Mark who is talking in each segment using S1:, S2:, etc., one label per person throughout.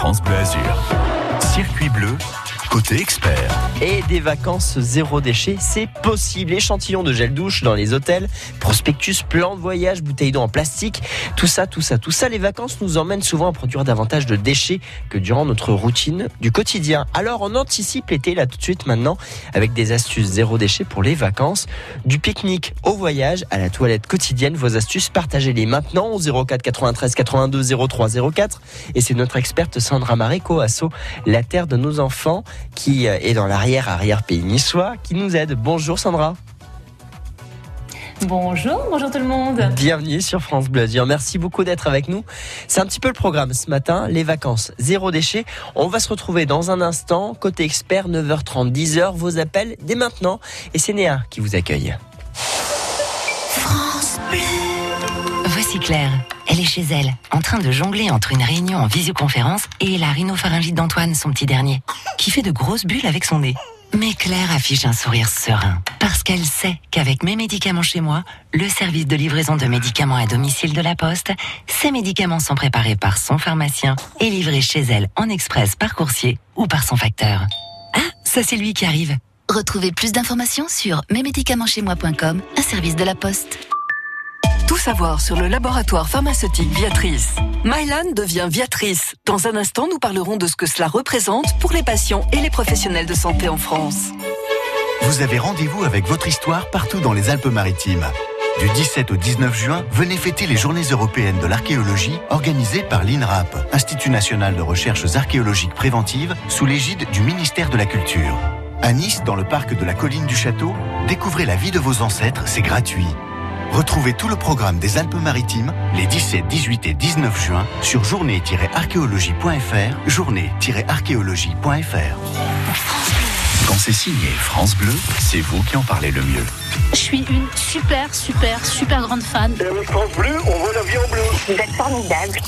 S1: France Bleu Azur. Circuit bleu côté expert.
S2: Et des vacances zéro déchet, c'est possible. Échantillons de gel douche dans les hôtels, prospectus, plan de voyage, bouteilles d'eau en plastique, tout ça, tout ça, tout ça. Les vacances nous emmènent souvent à produire davantage de déchets que durant notre routine du quotidien. Alors on anticipe l'été là tout de suite maintenant avec des astuces zéro déchet pour les vacances. Du pique-nique au voyage, à la toilette quotidienne, vos astuces, partagez-les maintenant au 04 93 82 03 04. Et c'est notre experte Sandra Maréco, asso La Terre de nos enfants qui euh, est dans l'arrière-arrière-pays niçois, qui nous aide. Bonjour Sandra.
S3: Bonjour, bonjour tout le monde.
S2: Bienvenue sur France Bleu Merci beaucoup d'être avec nous. C'est un petit peu le programme ce matin, les vacances zéro déchet. On va se retrouver dans un instant, côté expert, 9h30, 10h, vos appels dès maintenant. Et c'est Néa qui vous accueille.
S4: France Bleu. Voici Claire. Chez elle, en train de jongler entre une réunion en visioconférence et la rhinopharyngite d'Antoine, son petit dernier, qui fait de grosses bulles avec son nez. Mais Claire affiche un sourire serein, parce qu'elle sait qu'avec mes médicaments chez moi, le service de livraison de médicaments à domicile de la Poste, ces médicaments sont préparés par son pharmacien et livrés chez elle en express par coursier ou par son facteur. Ah, ça c'est lui qui arrive.
S5: Retrouvez plus d'informations sur mesmédicamentschezmoi.com, un service de la Poste.
S6: Tout savoir sur le laboratoire pharmaceutique Viatrice. Mylan devient Viatrice. Dans un instant, nous parlerons de ce que cela représente pour les patients et les professionnels de santé en France.
S1: Vous avez rendez-vous avec votre histoire partout dans les Alpes-Maritimes. Du 17 au 19 juin, venez fêter les Journées européennes de l'archéologie organisées par l'INRAP, Institut national de recherches archéologiques préventives, sous l'égide du ministère de la Culture. À Nice, dans le parc de la colline du Château, découvrez la vie de vos ancêtres, c'est gratuit. Retrouvez tout le programme des Alpes-Maritimes les 17, 18 et 19 juin sur journée-archéologie.fr, journée-archéologie.fr. Quand c'est signé France Bleu, c'est vous qui en parlez le mieux.
S7: Je suis une super, super, super grande fan.
S8: Et avec France Bleu, on voit la vie en bleu.
S9: Vous êtes formidable.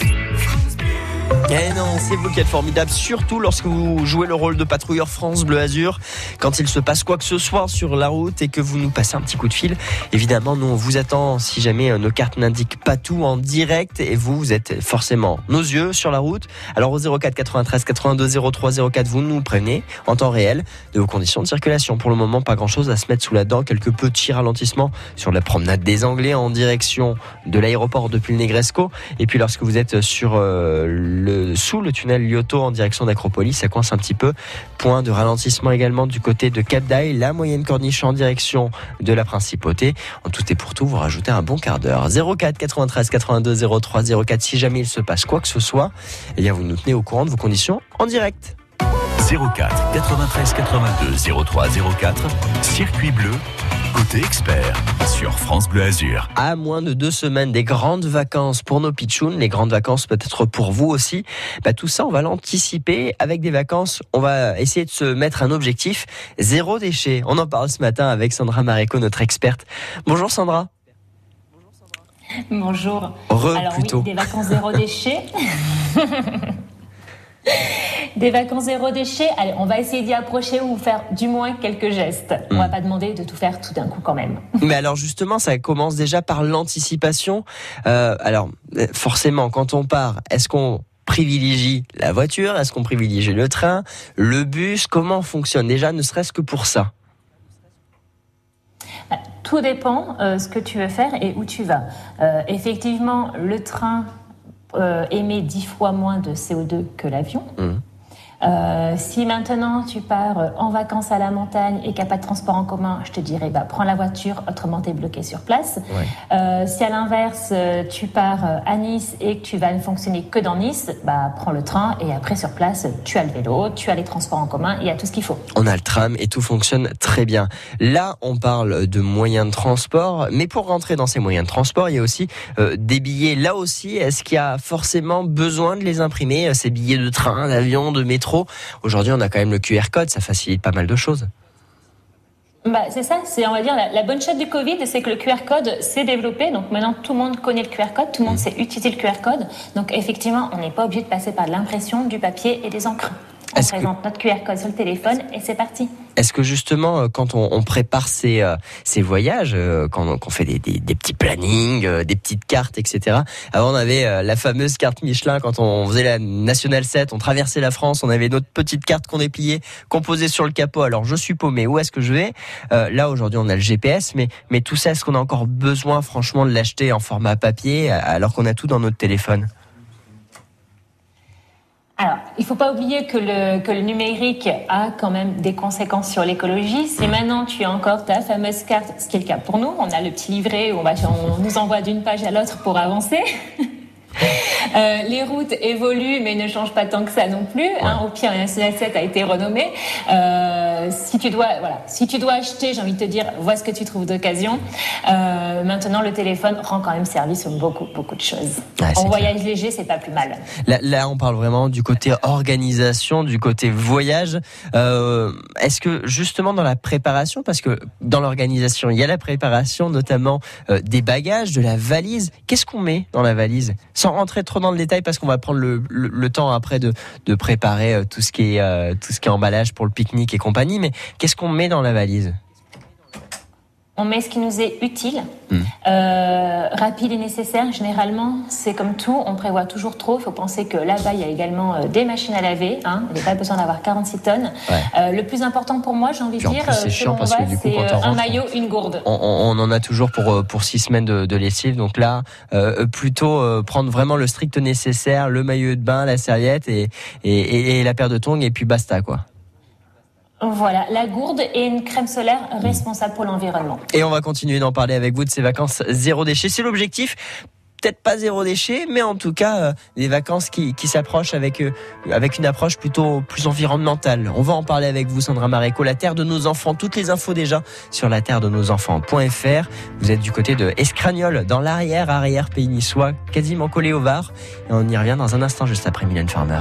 S2: Eh non, c'est vous qui êtes formidable, surtout lorsque vous jouez le rôle de patrouilleur France Bleu Azur. Quand il se passe quoi que ce soit sur la route et que vous nous passez un petit coup de fil, évidemment, nous on vous attend si jamais euh, nos cartes n'indiquent pas tout en direct et vous, vous êtes forcément nos yeux sur la route. Alors au 04 93 82 03 04, vous nous prenez en temps réel de vos conditions de circulation. Pour le moment, pas grand chose à se mettre sous la dent, quelques petits ralentissements sur la promenade des Anglais en direction de l'aéroport depuis le Negresco. Et puis lorsque vous êtes sur euh, sous le tunnel Lyoto en direction d'Acropolis. Ça coince un petit peu. Point de ralentissement également du côté de Cap d'Aille. La moyenne corniche en direction de la principauté. En tout et pour tout, vous rajoutez un bon quart d'heure. 04 93 82 03 04. Si jamais il se passe quoi que ce soit, eh bien vous nous tenez au courant de vos conditions en direct.
S1: 04 93 82 03 04. Circuit bleu Côté expert sur France Bleu Azur.
S2: À moins de deux semaines des grandes vacances pour nos pitchouns, les grandes vacances peut-être pour vous aussi. Bah, tout ça, on va l'anticiper avec des vacances. On va essayer de se mettre un objectif zéro déchet. On en parle ce matin avec Sandra Maréco, notre experte. Bonjour Sandra.
S3: Bonjour.
S2: Re,
S3: Alors
S2: plutôt.
S3: oui, des vacances zéro déchet. Des vacances zéro déchet, allez, on va essayer d'y approcher ou faire du moins quelques gestes. On va
S2: Mm.
S3: pas demander de tout faire tout d'un coup quand même.
S2: Mais alors justement, ça commence déjà par l'anticipation. Euh, alors forcément, quand on part, est-ce qu'on privilégie la voiture? Est-ce qu'on privilégie le train, le bus? Comment on fonctionne? Déjà, ne serait-ce que pour ça
S3: Tout dépend euh, ce que tu veux faire et où tu vas. Euh, effectivement, le train émet dix fois moins de CO2 que l'avion.
S2: Mhm.
S3: Euh, si maintenant tu pars euh, en vacances à la montagne et qu'il n'y a pas de transport en commun, je te dirais bah, prends la voiture, autrement tu es bloqué sur place.
S2: Ouais.
S3: Euh, si à l'inverse tu pars à Nice et que tu vas ne fonctionner que dans Nice, bah, prends le train et après sur place tu as le vélo, tu as les transports en commun, il y a tout ce qu'il faut.
S2: On a le tram et tout fonctionne très bien. Là, on parle de moyens de transport, mais pour rentrer dans ces moyens de transport, il y a aussi euh, des billets. Là aussi, est-ce qu'il y a forcément besoin de les imprimer, ces billets de train, d'avion, de métro Aujourd'hui, on a quand même le QR code, ça facilite pas mal de choses.
S3: Bah, c'est ça, c'est on va dire la, la bonne chose du Covid, c'est que le QR code s'est développé. Donc maintenant tout le monde connaît le QR code, tout le monde sait utiliser le QR code. Donc effectivement, on n'est pas obligé de passer par l'impression, du papier et des encres. On
S2: que-
S3: présente notre QR code sur le téléphone et c'est parti.
S2: Est-ce que justement, euh, quand on, on prépare ces, euh, ces voyages, euh, quand on, fait des, des, des petits plannings, des petites cartes, etc. Avant, on avait la fameuse carte Michelin quand on faisait la National 7, on traversait la France, on avait notre petite carte qu'on dépliait, posait sur le capot. Alors, je suis paumé, où est-ce que je vais? Euh, Là, aujourd'hui, on a le GPS, mais, mais tout ça, est-ce qu'on a encore besoin, franchement, de l'acheter en format papier, alors qu'on a tout dans notre téléphone?
S3: Alors, il ne faut pas oublier que le, que le numérique a quand même des conséquences sur l'écologie. Si maintenant tu as encore ta fameuse carte, ce qui est le cas pour nous, on a le petit livret où on, va, on nous envoie d'une page à l'autre pour avancer. Euh, les routes évoluent, mais ne changent pas tant que ça non plus. Hein, au pire, la National 7 a été renommée. Euh, si tu dois, voilà, si tu dois acheter, j'ai envie de te dire, vois ce que tu trouves d'occasion. Euh, maintenant, le téléphone rend quand même service sur beaucoup, beaucoup de choses. En
S2: clair.
S3: voyage léger, c'est pas plus mal.
S2: Là, là, on parle vraiment du côté organisation, du côté voyage. Est-ce que justement dans la préparation, parce que dans l'organisation, il y a la préparation notamment des bagages, de la valise. Qu'est-ce qu'on met dans la valise? Sans rentrer trop dans le détail, parce qu'on va prendre le, temps après de, préparer euh, euh, tout ce qui est emballage pour le pique-nique et compagnie. Mais qu'est-ce qu'on met dans la valise?
S3: On met ce qui nous est utile,
S2: Hmm.
S3: euh, rapide et nécessaire. Généralement, c'est comme tout, on prévoit toujours trop. Il faut penser que là-bas, il y a également euh, des machines à laver. Hein. Il n'y a pas besoin d'avoir 46 tonnes.
S2: Ouais.
S3: Euh, le plus important pour moi, j'ai envie de
S2: en
S3: dire,
S2: c'est
S3: euh,
S2: quand
S3: euh, un
S2: rentre,
S3: maillot, une gourde.
S2: on, on- on en a toujours pour pour six semaines de, de lessive. Donc là, euh, plutôt euh, prendre vraiment le strict nécessaire, le maillot de bain, la serviette et, et, et- et la paire de tongs et puis basta quoi.
S3: Voilà, la gourde et une crème solaire responsable pour l'environnement.
S2: Et on va continuer d'en parler avec vous de ces vacances zéro déchet. C'est l'objectif. Peut-être pas zéro déchet, mais en tout cas euh, des vacances qui, qui s'approchent avec euh, avec une approche plutôt plus environnementale. On va en parler avec vous, Sandra Maréco, la terre de nos enfants. Toutes les infos déjà sur la terre de nos enfants.fr. Vous êtes du côté de Escragnol, dans l'arrière arrière pays niçois, quasiment collé au Var. Et on y revient dans un instant, juste après Mylène Farmer.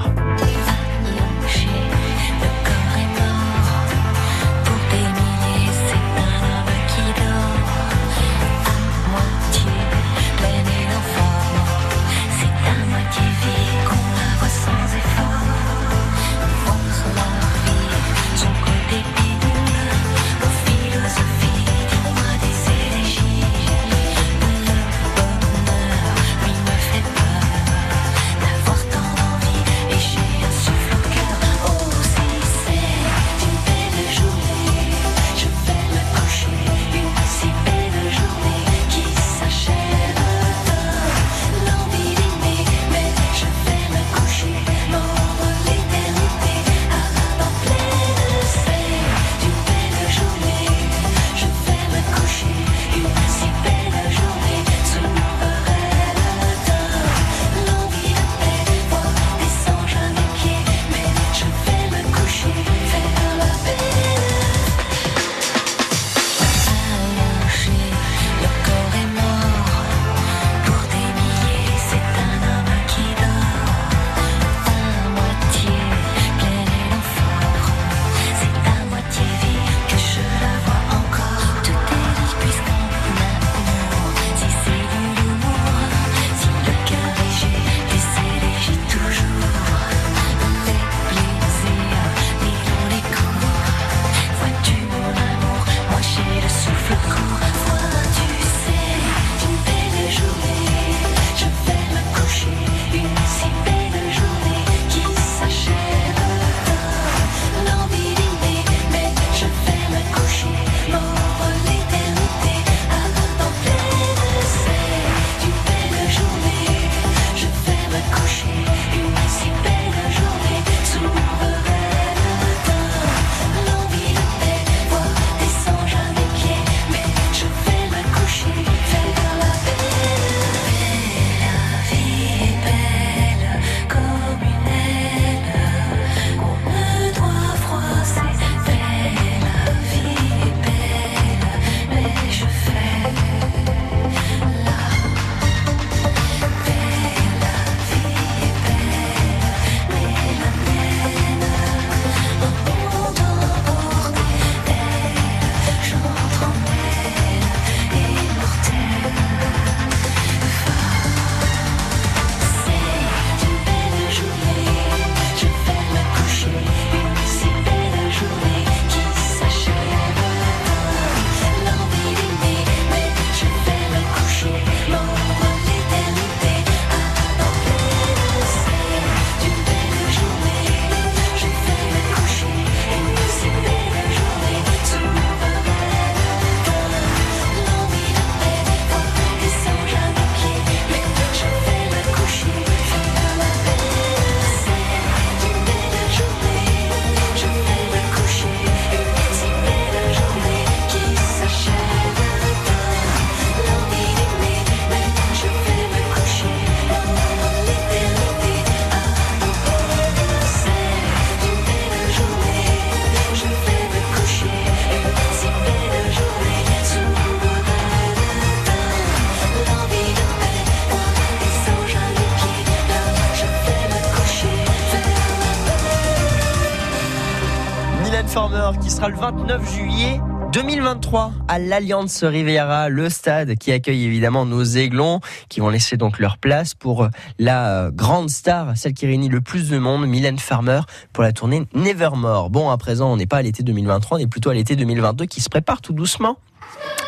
S2: Le 29 juillet 2023 à l'Alliance Riviera, le stade qui accueille évidemment nos aiglons qui vont laisser donc leur place pour la grande star, celle qui réunit le plus de monde, Mylène Farmer, pour la tournée Nevermore. Bon, à présent, on n'est pas à l'été 2023, on est plutôt à l'été 2022 qui se prépare tout doucement.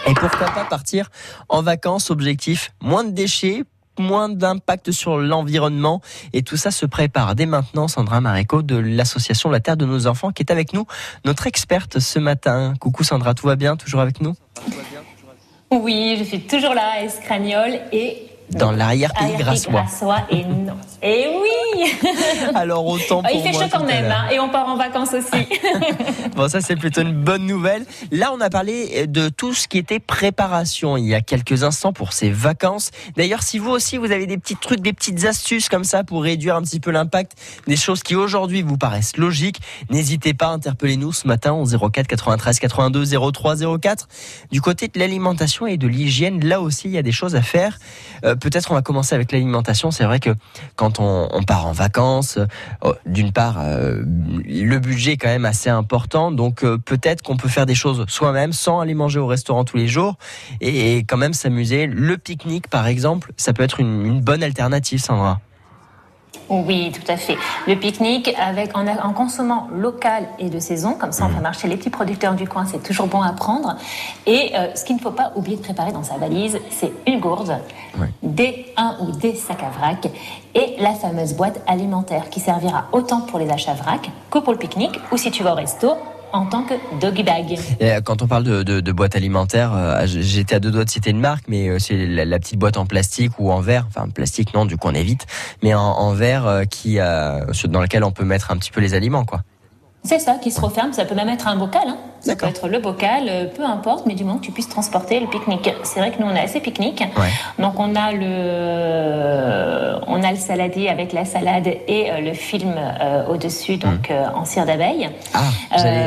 S2: Et pourquoi pas partir en vacances, objectif moins de déchets, moins d'impact sur l'environnement. Et tout ça se prépare dès maintenant. Sandra Maréco de l'association La Terre de nos enfants qui est avec nous, notre experte ce matin. Coucou Sandra, tout va bien? Toujours avec nous?
S3: Oui, je suis toujours là à Escragnol et
S2: dans l'arrière-pays grassois.
S3: Et non. Et oui
S2: Alors autant pour
S3: Il fait chaud quand même, hein, et on part en vacances aussi.
S2: bon, ça c'est plutôt une bonne nouvelle. Là, on a parlé de tout ce qui était préparation il y a quelques instants pour ces vacances. D'ailleurs, si vous aussi, vous avez des petits trucs, des petites astuces comme ça pour réduire un petit peu l'impact des choses qui aujourd'hui vous paraissent logiques, n'hésitez pas à interpeller nous ce matin au 04 93 82 03 04. Du côté de l'alimentation et de l'hygiène, là aussi, il y a des choses à faire. Euh, peut-être on va commencer avec l'alimentation. C'est vrai que quand on, part en vacances, euh, d'une part, euh, le budget est quand même assez important. Donc euh, peut-être qu'on peut faire des choses soi-même sans aller manger au restaurant tous les jours et, quand même s'amuser. Le pique-nique, par exemple, ça peut être une, une bonne alternative, Sandra.
S3: Oui, tout à fait. Le pique-nique avec en, en, consommant local et de saison, comme ça on fait mmh. marcher les petits producteurs du coin, c'est toujours bon à prendre. Et euh, ce qu'il ne faut pas oublier de préparer dans sa valise, c'est une gourde, des un ou des sacs à vrac et la fameuse boîte alimentaire qui servira autant pour les achats vrac que pour le pique-nique ou si tu vas au resto, en tant que doggy bag.
S2: Euh, quand on parle de, de, de boîte alimentaire, euh, j'étais à deux doigts de citer une marque, mais euh, c'est la, petite boîte en plastique ou en verre, enfin plastique non, du coup on évite, mais en, verre qui, dans lequel on peut mettre un petit peu les aliments, quoi.
S3: C'est ça, qui se referme. Ça peut même être un bocal. Hein. Ça peut être le bocal, euh, peu importe, mais du moment que tu puisses transporter le pique-nique. C'est vrai que nous, on a assez pique-nique. Donc, on a le, on a le saladier avec la salade et euh, le film euh, au-dessus, donc hmm. en cire d'abeille.
S2: Ah,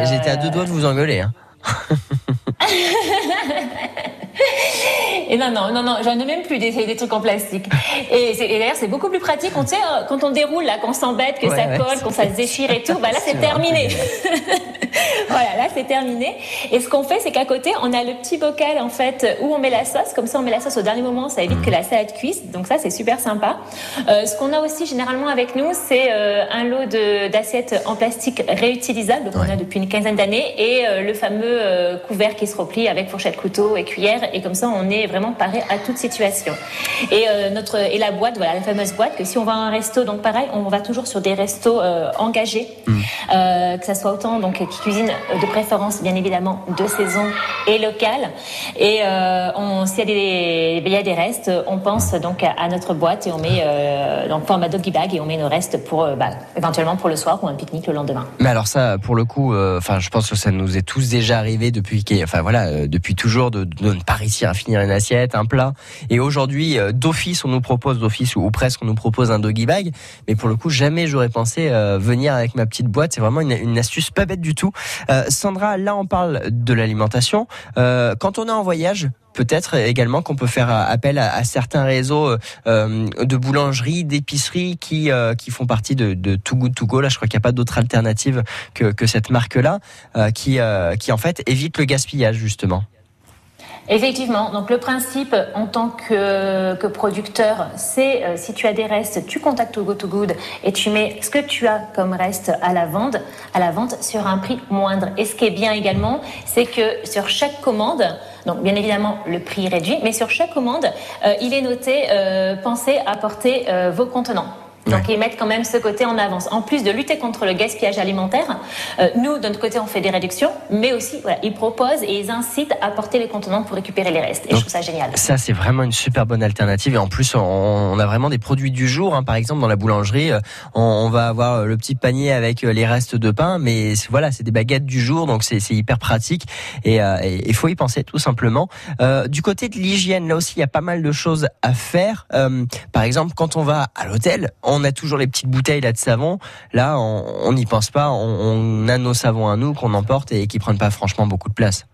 S2: j'étais à deux doigts de vous engueuler. Hein.
S3: Et non, non, non, non, j'en ai même plus des, des trucs en plastique. Et, d'ailleurs, c'est beaucoup plus pratique. On sait, euh, quand on déroule, là, qu'on s'embête, que ça colle, qu'on ça se déchire et tout, bah là, c'est terminé. voilà, là, c'est terminé. Et ce qu'on fait, c'est qu'à côté, on a le petit bocal, en fait, où on met la sauce. Comme ça, on met la sauce au dernier moment, ça évite que la salade cuise. Donc ça, c'est super sympa. Euh, ce qu'on a aussi généralement avec nous, c'est euh, un lot d'assiettes en plastique réutilisables qu'on a depuis une quinzaine d'années et le fameux couvert qui se replie avec fourchette, couteau et cuillère. Et comme ça, on est vraiment paré à toute situation. Et euh, notre et la boîte, voilà la fameuse boîte que si on va à un resto, donc pareil, on va toujours sur des restos euh, engagés, mm. Euh, que ça soit autant donc qui cuisinent de préférence bien évidemment de saison et local. Et on s'il y a des y a des restes, on pense donc à, notre boîte et on met donc format doggy bag et on met nos restes pour bah, éventuellement pour le soir ou un pique-nique le lendemain.
S2: Mais alors ça, pour le coup, enfin je pense que ça nous est tous déjà arrivé depuis enfin voilà depuis toujours de, ne pas réussir à finir une assiette un plat. Et aujourd'hui, euh, d'office, on nous propose, d'office ou, presque, on nous propose un doggy bag. Mais pour le coup, jamais j'aurais pensé euh, venir avec ma petite boîte. C'est vraiment une, astuce pas bête du tout. Euh, Sandra, là, on parle de l'alimentation. quand on est en voyage, peut-être également qu'on peut faire appel à, certains réseaux de boulangeries, d'épiceries qui qui font partie de, Too Good To Go. Là, je crois qu'il n'y a pas d'autre alternative que, que cette marque-là, qui en fait évite le gaspillage justement.
S3: Effectivement. Donc le principe en tant que, que producteur, c'est euh, si tu as des restes, tu contactes Go to Good et tu mets ce que tu as comme reste à la vente, à la vente sur un prix moindre. Et ce qui est bien également, c'est que sur chaque commande, donc bien évidemment le prix réduit, mais sur chaque commande, euh, il est noté euh, pensez à porter euh, vos contenants. Donc ils mettent quand même ce côté en avance. En plus de lutter contre le gaspillage alimentaire, euh, nous, de notre côté, on fait des réductions, mais aussi voilà, ils proposent et ils incitent à porter les contenants pour récupérer les restes. Et je trouve ça génial.
S2: Ça, c'est vraiment une super bonne alternative. Et en plus, on, a vraiment des produits du jour. Hein. Par exemple, dans la boulangerie, euh, on, va avoir euh, le petit panier avec les restes de pain, mais voilà, c'est des baguettes du jour, donc c'est hyper pratique. Et il faut y penser tout simplement. Euh, du côté de l'hygiène, là aussi, il y a pas mal de choses à faire. par exemple, quand on va à l'hôtel, on a toujours les petites bouteilles là de savon. Là, on n'y pense pas. On, a nos savons à nous qu'on emporte et qui prennent pas franchement beaucoup de place.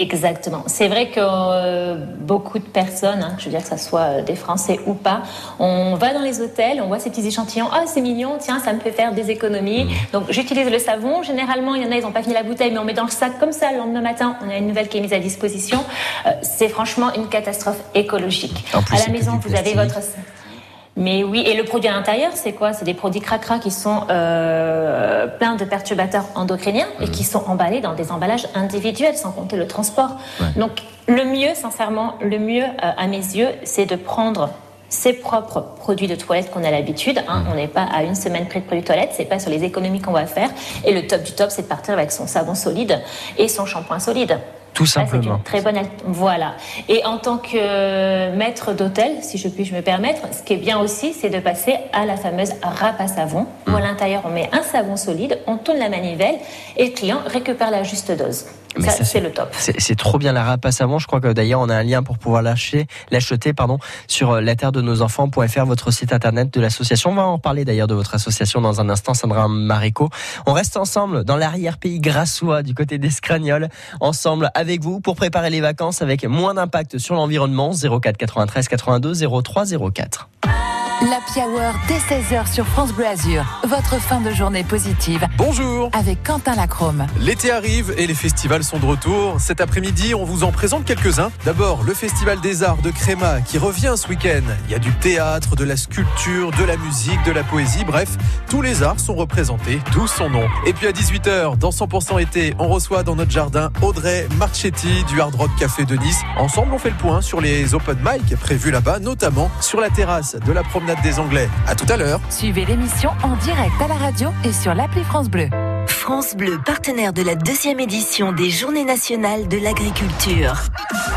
S3: Exactement. C'est vrai que euh, beaucoup de personnes, hein, je veux dire que ce soit euh, des Français ou pas, on va dans les hôtels, on voit ces petits échantillons, ah c'est mignon, tiens, ça me fait faire des économies. Mmh. Donc j'utilise le savon. Généralement, il y en a, ils n'ont pas fini la bouteille, mais on met dans le sac comme ça. Le lendemain matin, on a une nouvelle qui est mise à disposition. Euh, c'est franchement une catastrophe écologique. À la maison, vous avez votre mais oui, et le produit à l'intérieur, c'est quoi? C'est des produits cracra qui sont euh, pleins de perturbateurs endocriniens et qui sont emballés dans des emballages individuels, sans compter le transport. Donc, le mieux, sincèrement, le mieux, euh, à mes yeux, c'est de prendre ses propres produits de toilette qu'on a l'habitude. Hein. On n'est pas à une semaine près de produits de toilette, c'est pas sur les économies qu'on va faire. Et le top du top, c'est de partir avec son savon solide et son shampoing solide.
S2: Tout simplement.
S3: très bonne. Voilà. Et en tant que maître d'hôtel, si je puis me permettre, ce qui est bien aussi, c'est de passer à la fameuse râpe à savon, où à l'intérieur on met un savon solide, on tourne la manivelle et le client récupère la juste dose. Ça, c'est le top.
S2: C'est trop bien la à savon. Je crois que d'ailleurs on a un lien pour pouvoir l'acheter, l'acheter pardon, sur euh, la terre de nos enfants.fr, votre site internet de l'association. On va en parler d'ailleurs de votre association dans un instant, Sandra Marico. On reste ensemble dans l'arrière-pays grassois du côté d'Escragnol, ensemble avec vous pour préparer les vacances avec moins d'impact sur l'environnement. 04 93 82 03 04.
S9: La Hour dès 16h sur France Bleu Azur. Votre fin de journée positive.
S10: Bonjour.
S9: Avec Quentin Lacrome.
S10: L'été arrive et les festivals sont de retour. Cet après-midi, on vous en présente quelques-uns. D'abord, le Festival des Arts de Créma qui revient ce week-end. Il y a du théâtre, de la sculpture, de la musique, de la poésie. Bref, tous les arts sont représentés, d'où son nom. Et puis à 18h, dans 100% été, on reçoit dans notre jardin Audrey Marchetti du Hard Rock Café de Nice. Ensemble, on fait le point sur les open mic prévus là-bas, notamment sur la terrasse de la promenade des Anglais. À tout à l'heure.
S9: Suivez l'émission en direct à la radio et sur l'appli France Bleu.
S11: France Bleu, partenaire de la deuxième édition des Journées nationales de l'agriculture.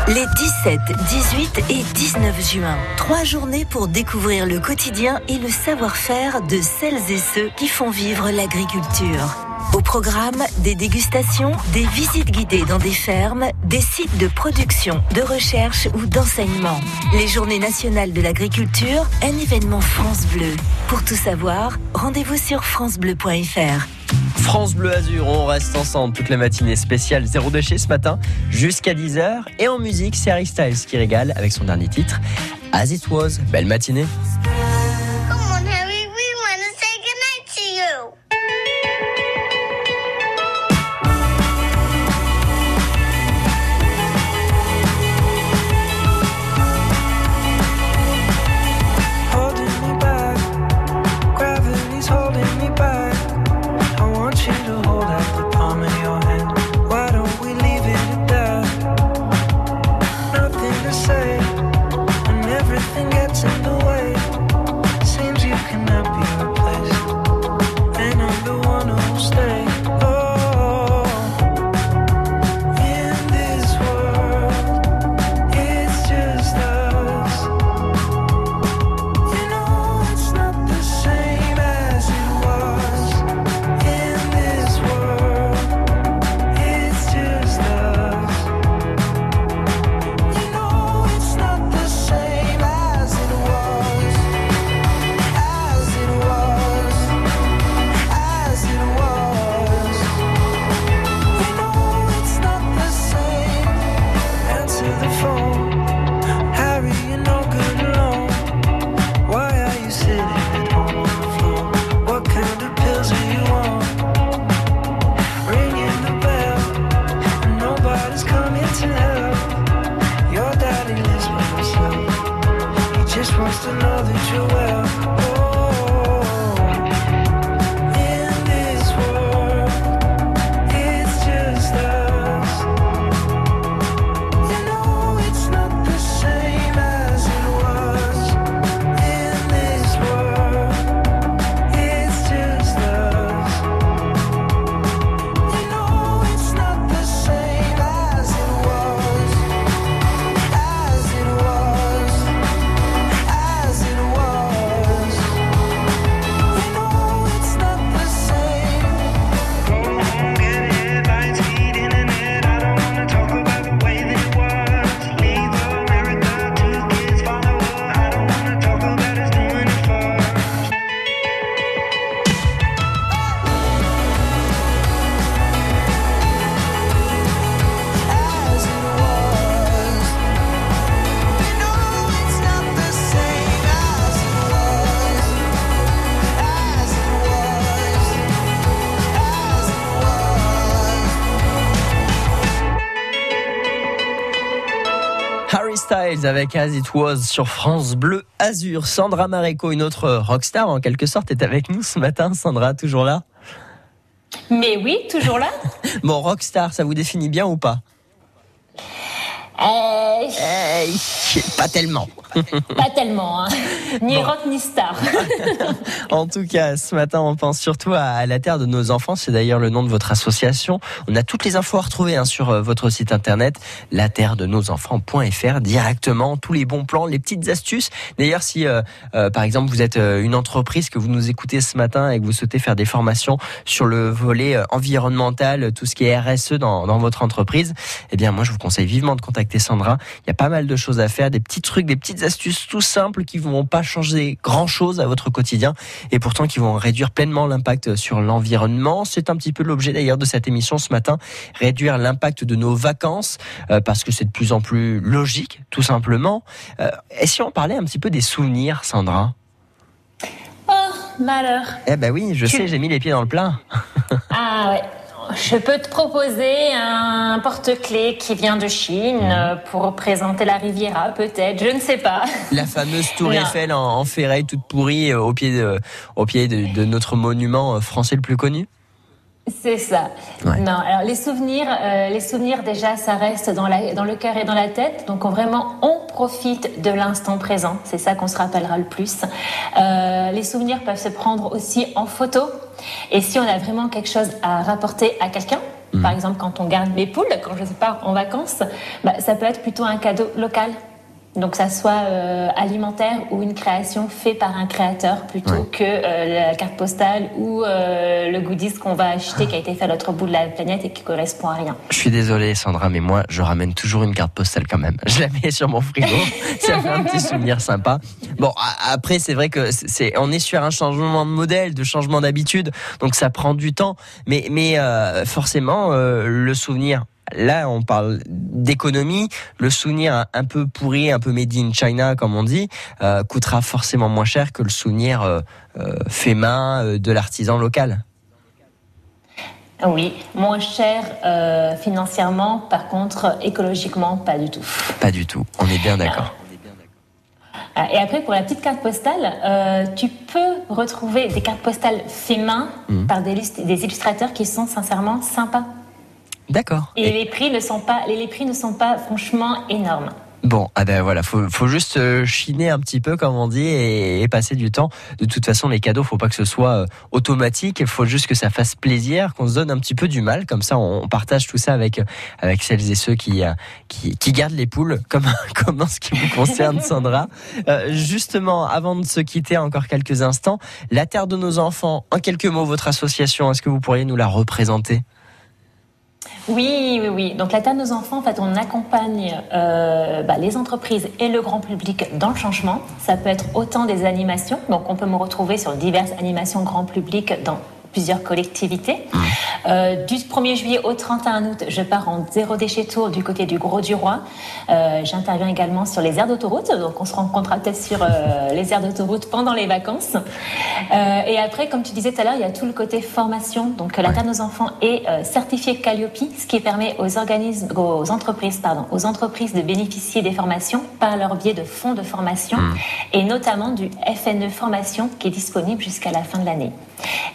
S11: Les 17, 18 et 19 juin. Trois journées pour découvrir le quotidien et le savoir-faire de celles et ceux qui font vivre l'agriculture. Au programme, des dégustations, des visites guidées dans des fermes, des sites de production, de recherche ou d'enseignement. Les Journées nationales de l'agriculture, un événement France Bleu. Pour tout savoir, rendez-vous sur francebleu.fr.
S2: France Bleu Azur, on reste ensemble toute la matinée spéciale Zéro déchet ce matin jusqu'à 10h. Et en musique, c'est Harry Styles qui régale avec son dernier titre, As It Was. Belle matinée. Avec As It Was sur France Bleu Azur. Sandra Maréco, une autre rockstar en quelque sorte, est avec nous ce matin. Sandra, toujours là?
S3: Mais oui, toujours là.
S2: bon, rockstar, ça vous définit bien ou pas?
S3: Euh...
S2: Pas tellement.
S3: Pas tellement, hein. ni bon. rock ni star.
S2: en tout cas, ce matin, on pense surtout à la Terre de nos enfants. C'est d'ailleurs le nom de votre association. On a toutes les infos à retrouver hein, sur votre site internet, la terre de nos enfants.fr, directement, tous les bons plans, les petites astuces. D'ailleurs, si euh, euh, par exemple vous êtes une entreprise que vous nous écoutez ce matin et que vous souhaitez faire des formations sur le volet environnemental, tout ce qui est RSE dans, dans votre entreprise, eh bien moi je vous conseille vivement de contacter Sandra. Il y a pas mal de choses à faire, des petits trucs, des petites astuces tout simples qui vont pas changer grand chose à votre quotidien et pourtant qui vont réduire pleinement l'impact sur l'environnement. C'est un petit peu l'objet d'ailleurs de cette émission ce matin, réduire l'impact de nos vacances euh, parce que c'est de plus en plus logique, tout simplement. Euh, et si on parlait un petit peu des souvenirs, Sandra?
S3: Oh, malheur.
S2: Eh ben oui, je tu... sais, j'ai mis les pieds dans le plat.
S3: ah ouais. Je peux te proposer un porte-clés qui vient de Chine pour représenter la Riviera, peut-être, je ne sais pas.
S2: La fameuse tour non. Eiffel en, en, ferraille toute pourrie au pied de, au pied de, de notre monument français le plus connu
S3: c'est ça. Ouais. Non, alors les souvenirs, euh, les souvenirs déjà, ça reste dans, la, dans le cœur et dans la tête. Donc on, vraiment, on profite de l'instant présent. C'est ça qu'on se rappellera le plus. Euh, les souvenirs peuvent se prendre aussi en photo. Et si on a vraiment quelque chose à rapporter à quelqu'un, mmh. par exemple quand on garde mes poules, quand je pars en vacances, bah, ça peut être plutôt un cadeau local. Donc, ça soit euh, alimentaire ou une création faite par un créateur plutôt ouais. que euh, la carte postale ou euh, le goodies qu'on va acheter qui a été fait à l'autre bout de la planète et qui correspond à rien.
S2: Je suis désolée, Sandra, mais moi, je ramène toujours une carte postale quand même. Je la mets sur mon frigo. ça fait un petit souvenir sympa. Bon, après, c'est vrai que c'est, on est sur un changement de modèle, de changement d'habitude, donc ça prend du temps. Mais, mais euh, forcément, le souvenir là, on parle d'économie. Le souvenir un peu pourri, un peu made in China, comme on dit, euh, coûtera forcément moins cher que le souvenir euh, euh, fait main de l'artisan local.
S3: Oui, moins cher financièrement, par contre, écologiquement, pas du tout.
S2: Pas du tout, on est bien d'accord.
S3: Et après, pour la petite carte postale, euh, tu peux retrouver des cartes postales fait main mmh. par des, des illustrateurs qui sont sincèrement sympas.
S2: D'accord.
S3: Et, Et, les prix ne sont pas, les, les prix ne sont pas franchement énormes.
S2: Bon, ah ben voilà, faut, faut juste euh, chiner un petit peu, comme on dit, et, et, passer du temps. De toute façon, les cadeaux, faut pas que ce soit euh, automatique. Il faut juste que ça fasse plaisir, qu'on se donne un petit peu du mal. Comme ça, on, partage tout ça avec avec celles et ceux qui qui, qui gardent les poules, comme comme en ce qui vous concerne, Sandra. Euh, justement, avant de se quitter, encore quelques instants, la terre de nos enfants. En quelques mots, votre association, est-ce que vous pourriez nous la représenter?
S3: Oui, oui, oui. Donc la de nos enfants, en fait, on accompagne euh, bah, les entreprises et le grand public dans le changement. Ça peut être autant des animations, donc on peut me retrouver sur diverses animations grand public dans plusieurs collectivités. Euh, du 1er juillet au 31 août, je pars en zéro déchet tour du côté du Gros du Roi. Euh, J'interviens également sur les aires d'autoroute, donc on se rencontrera peut-être sur euh, les aires d'autoroute pendant les vacances. Et après, comme tu disais tout à l'heure, il y a tout le côté formation. Donc la Terre nos enfants est certifiée Calliope, ce qui permet aux organismes, aux entreprises, pardon, aux entreprises de bénéficier des formations par leur biais de fonds de formation mmh. et notamment du FNE formation qui est disponible jusqu'à la fin de l'année.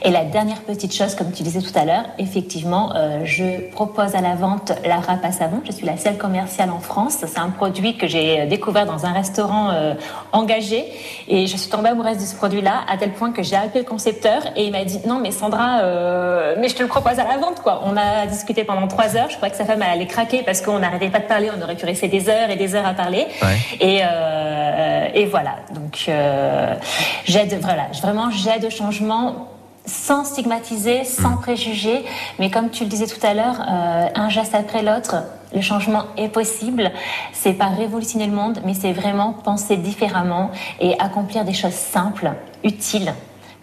S3: Et la dernière petite chose, comme tu disais tout à l'heure, effectivement, euh, je propose à la vente la râpe à savon. Je suis la seule commerciale en France. C'est un produit que j'ai découvert dans un restaurant euh, engagé et je suis tombée amoureuse de ce produit-là à tel point que j'ai appelé le concepteur et il m'a dit non mais Sandra, euh, mais je te le propose à la vente quoi. On a discuté pendant trois heures. Je crois que sa femme elle allait craquer parce qu'on n'arrêtait pas de parler. On aurait pu rester des heures et des heures à parler.
S2: Ouais.
S3: Et, euh, et voilà. Donc euh, j'aide voilà, vraiment j'aide au changement sans stigmatiser, sans mmh. préjuger, mais comme tu le disais tout à l'heure, euh, un geste après l'autre, le changement est possible. C'est pas révolutionner le monde, mais c'est vraiment penser différemment et accomplir des choses simples, utiles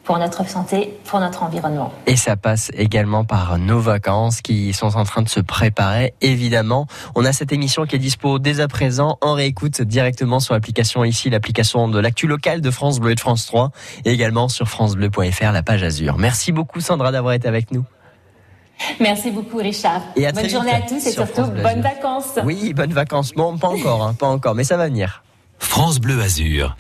S3: pour notre santé, pour notre environnement.
S2: Et ça passe également par nos vacances qui sont en train de se préparer, évidemment. On a cette émission qui est dispo dès à présent en réécoute directement sur l'application ici, l'application de l'actu local de France Bleu et de France 3, et également sur francebleu.fr, la page Azur. Merci beaucoup Sandra d'avoir été avec nous.
S3: Merci beaucoup, Richard.
S2: Et à
S3: bonne
S2: très
S3: journée
S2: vite
S3: à tous et
S2: sur
S3: surtout bonnes vacances.
S2: Oui, bonnes vacances. Bon, pas encore, hein, pas encore, mais ça va venir.
S12: France Bleu Azur.